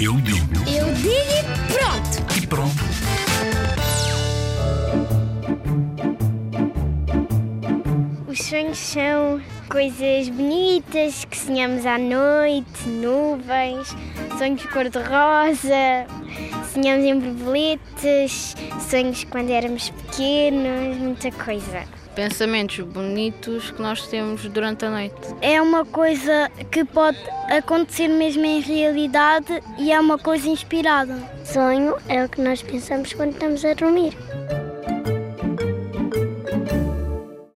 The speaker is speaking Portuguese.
Eu digo Eu digo e pronto! e pronto. Os sonhos são coisas bonitas que sonhamos à noite, nuvens, sonhos cor-de-rosa, sonhamos em borboletas, sonhos quando éramos pequenos, muita coisa. Pensamentos bonitos que nós temos durante a noite. É uma coisa que pode acontecer mesmo em realidade e é uma coisa inspirada. Sonho é o que nós pensamos quando estamos a dormir.